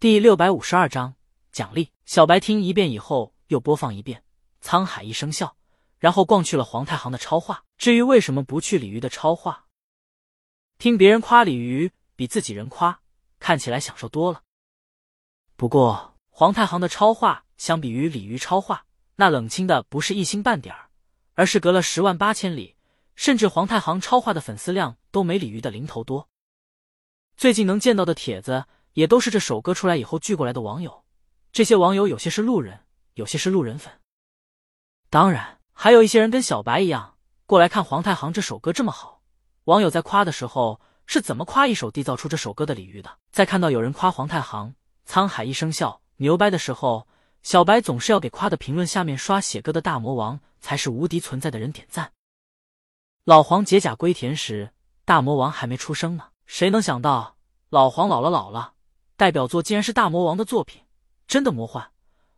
第六百五十二章奖励。小白听一遍以后，又播放一遍。沧海一声笑，然后逛去了皇太行的超话。至于为什么不去鲤鱼的超话，听别人夸鲤鱼比自己人夸，看起来享受多了。不过皇太行的超话相比于鲤鱼超话，那冷清的不是一星半点儿，而是隔了十万八千里。甚至皇太行超话的粉丝量都没鲤鱼的零头多。最近能见到的帖子也都是这首歌出来以后聚过来的网友，这些网友有些是路人，有些是路人粉，当然还有一些人跟小白一样过来看黄太行这首歌这么好。网友在夸的时候是怎么夸一首缔造出这首歌的鲤鱼的？在看到有人夸黄太行沧海一声笑牛掰的时候，小白总是要给夸的评论下面刷写歌的大魔王才是无敌存在的人点赞。老黄解甲归田时，大魔王还没出生呢。谁能想到老黄老了老了，代表作竟然是大魔王的作品，真的魔幻！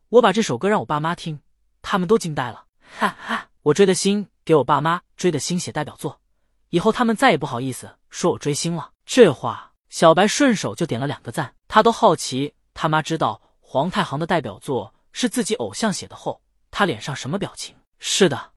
我把这首歌让我爸妈听，他们都惊呆了。哈哈，我追的星给我爸妈追的星写代表作，以后他们再也不好意思说我追星了。这话小白顺手就点了两个赞。他都好奇他妈知道皇太行的代表作是自己偶像写的后，他脸上什么表情？是的，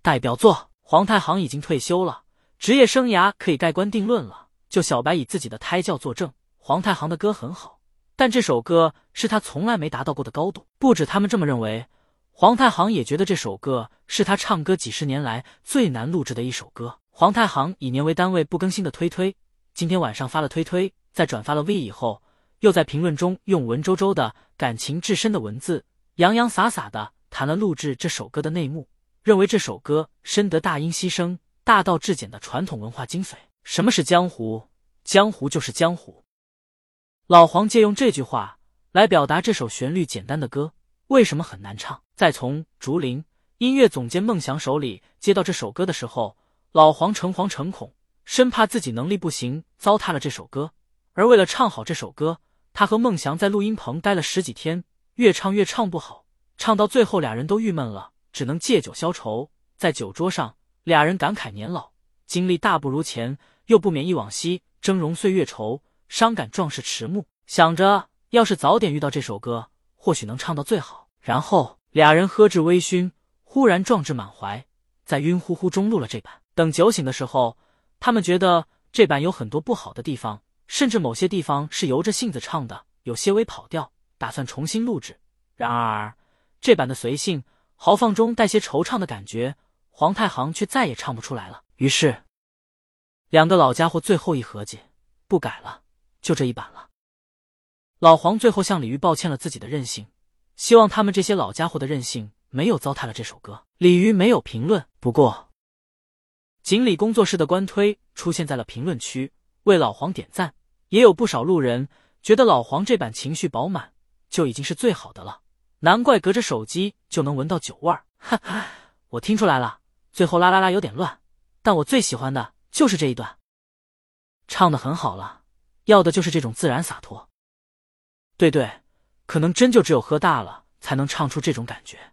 代表作。皇太行已经退休了，职业生涯可以盖棺定论了。就小白以自己的胎教作证，黄太行的歌很好，但这首歌是他从来没达到过的高度。不止他们这么认为，黄太行也觉得这首歌是他唱歌几十年来最难录制的一首歌。黄太行以年为单位不更新的推推，今天晚上发了推推，在转发了 V 以后，又在评论中用文绉绉的感情至深的文字，洋洋洒洒的谈了录制这首歌的内幕。认为这首歌深得大音牺牲、大道至简的传统文化精髓。什么是江湖？江湖就是江湖。老黄借用这句话来表达这首旋律简单的歌为什么很难唱。在从竹林音乐总监孟祥手里接到这首歌的时候，老黄诚惶诚恐，生怕自己能力不行，糟蹋了这首歌。而为了唱好这首歌，他和孟祥在录音棚待了十几天，越唱越唱不好，唱到最后俩人都郁闷了。只能借酒消愁，在酒桌上，俩人感慨年老，经历大不如前，又不免忆往昔，峥嵘岁月稠，伤感壮士迟暮。想着要是早点遇到这首歌，或许能唱到最好。然后俩人喝至微醺，忽然壮志满怀，在晕乎乎中录了这版。等酒醒的时候，他们觉得这版有很多不好的地方，甚至某些地方是由着性子唱的，有些微跑调，打算重新录制。然而这版的随性。豪放中带些惆怅的感觉，皇太行却再也唱不出来了。于是，两个老家伙最后一合计，不改了，就这一版了。老黄最后向鲤鱼抱歉了自己的任性，希望他们这些老家伙的任性没有糟蹋了这首歌。鲤鱼没有评论，不过，锦鲤工作室的官推出现在了评论区，为老黄点赞。也有不少路人觉得老黄这版情绪饱满，就已经是最好的了。难怪隔着手机就能闻到酒味儿，哈哈，我听出来了。最后啦啦啦有点乱，但我最喜欢的就是这一段，唱的很好了。要的就是这种自然洒脱。对对，可能真就只有喝大了才能唱出这种感觉。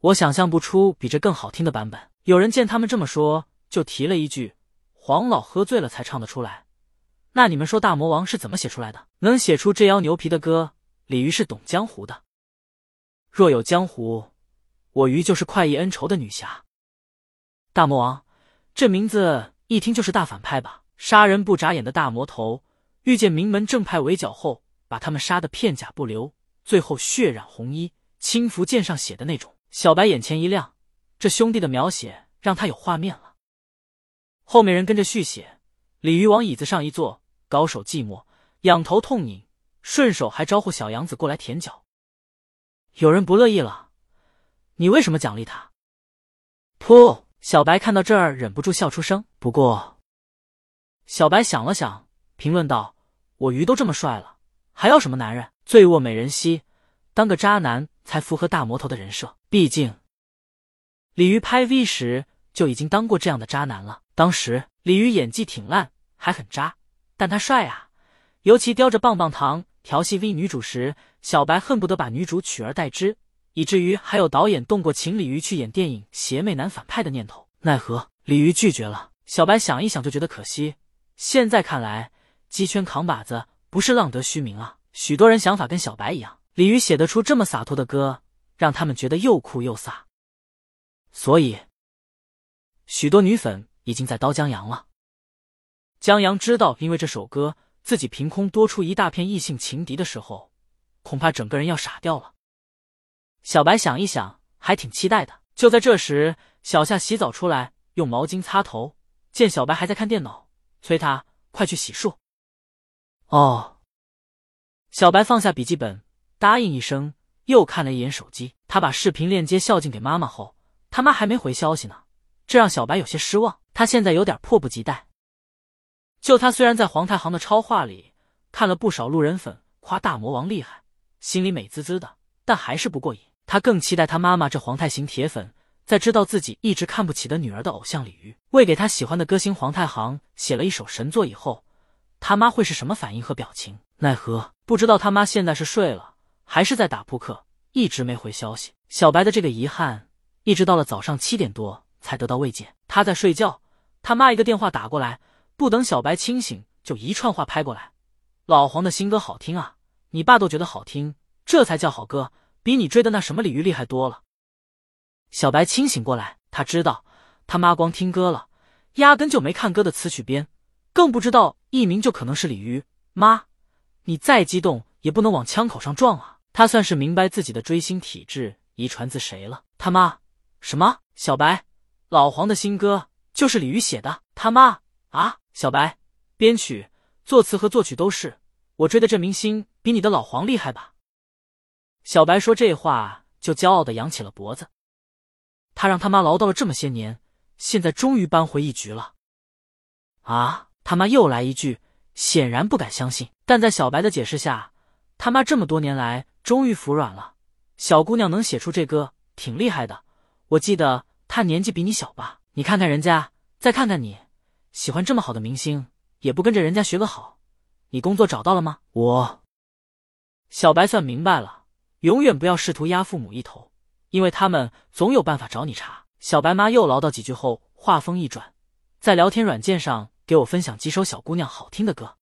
我想象不出比这更好听的版本。有人见他们这么说，就提了一句：“黄老喝醉了才唱得出来。”那你们说大魔王是怎么写出来的？能写出这妖牛皮的歌？鲤鱼是懂江湖的。若有江湖，我鱼就是快意恩仇的女侠。大魔王，这名字一听就是大反派吧？杀人不眨眼的大魔头，遇见名门正派围剿后，把他们杀得片甲不留，最后血染红衣，轻拂剑上血的那种。小白眼前一亮，这兄弟的描写让他有画面了。后面人跟着续写，鲤鱼往椅子上一坐，高手寂寞，仰头痛饮，顺手还招呼小杨子过来舔脚。有人不乐意了，你为什么奖励他？噗！小白看到这儿忍不住笑出声。不过，小白想了想，评论道：“我鱼都这么帅了，还要什么男人？醉卧美人膝，当个渣男才符合大魔头的人设。毕竟，鲤鱼拍 V 时就已经当过这样的渣男了。当时鲤鱼演技挺烂，还很渣，但他帅啊，尤其叼着棒棒糖。”调戏 V 女主时，小白恨不得把女主取而代之，以至于还有导演动过请鲤鱼去演电影邪魅男反派的念头。奈何鲤鱼拒绝了。小白想一想就觉得可惜。现在看来，鸡圈扛把子不是浪得虚名啊！许多人想法跟小白一样，鲤鱼写得出这么洒脱的歌，让他们觉得又酷又飒。所以，许多女粉已经在刀江阳了。江阳知道，因为这首歌，自己凭空多出一大片异性情敌的时候，恐怕整个人要傻掉了。小白想一想，还挺期待的。就在这时，小夏洗澡出来，用毛巾擦头，见小白还在看电脑，催他快去洗漱。哦，小白放下笔记本，答应一声，又看了一眼手机。他把视频链接孝敬给妈妈后，他妈还没回消息呢，这让小白有些失望。他现在有点迫不及待。就他虽然在皇太行的超话里看了不少路人粉夸大魔王厉害，心里美滋滋的，但还是不过瘾。他更期待他妈妈这皇太行铁粉，在知道自己一直看不起的女儿的偶像李鱼为给他喜欢的歌星黄太行写了一首神作以后，他妈会是什么反应和表情？奈何不知道他妈现在是睡了，还是在打扑克，一直没回消息。小白的这个遗憾，一直到了早上七点多才得到慰藉。他在睡觉，他妈一个电话打过来。不等小白清醒，就一串话拍过来。老黄的新歌好听啊，你爸都觉得好听，这才叫好歌，比你追的那什么鲤鱼厉害多了。小白清醒过来，他知道他妈光听歌了，压根就没看歌的词曲编，更不知道艺名就可能是鲤鱼。妈，你再激动也不能往枪口上撞啊！他算是明白自己的追星体质遗传自谁了。他妈，什么？小白，老黄的新歌就是鲤鱼写的？他妈啊！小白，编曲、作词和作曲都是我追的这明星，比你的老黄厉害吧？小白说这话就骄傲的扬起了脖子。他让他妈唠叨了这么些年，现在终于扳回一局了。啊！他妈又来一句，显然不敢相信。但在小白的解释下，他妈这么多年来终于服软了。小姑娘能写出这歌，挺厉害的。我记得她年纪比你小吧？你看看人家，再看看你。喜欢这么好的明星，也不跟着人家学个好。你工作找到了吗？我小白算明白了，永远不要试图压父母一头，因为他们总有办法找你茬。小白妈又唠叨几句后，话锋一转，在聊天软件上给我分享几首小姑娘好听的歌。